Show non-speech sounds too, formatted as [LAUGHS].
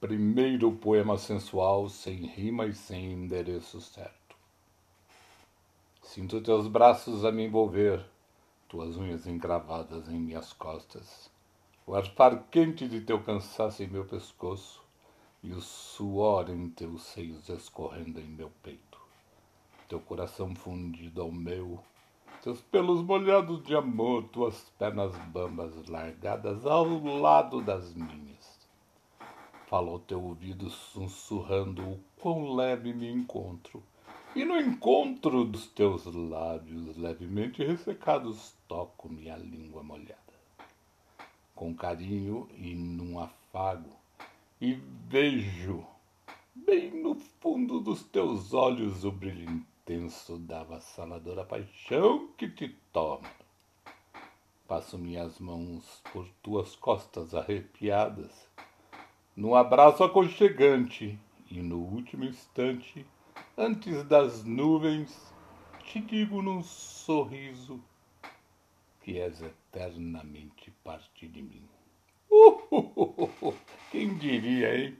primeiro poema sensual, sem rima e sem endereço certo. Sinto teus braços a me envolver, tuas unhas encravadas em minhas costas, o ar quente de teu cansaço em meu pescoço e o suor em teus seios escorrendo em meu peito. Teu coração fundido ao meu, teus pelos molhados de amor, tuas pernas bambas largadas ao lado das minhas fala ao teu ouvido sussurrando o quão leve me encontro. E no encontro dos teus lábios levemente ressecados toco minha língua molhada. Com carinho e num afago, e vejo bem no fundo dos teus olhos o brilho intenso da avassaladora paixão que te toma. Passo minhas mãos por tuas costas arrepiadas num abraço aconchegante e no último instante, antes das nuvens, te digo num sorriso que és eternamente parte de mim. [LAUGHS] Uh, quem diria, hein?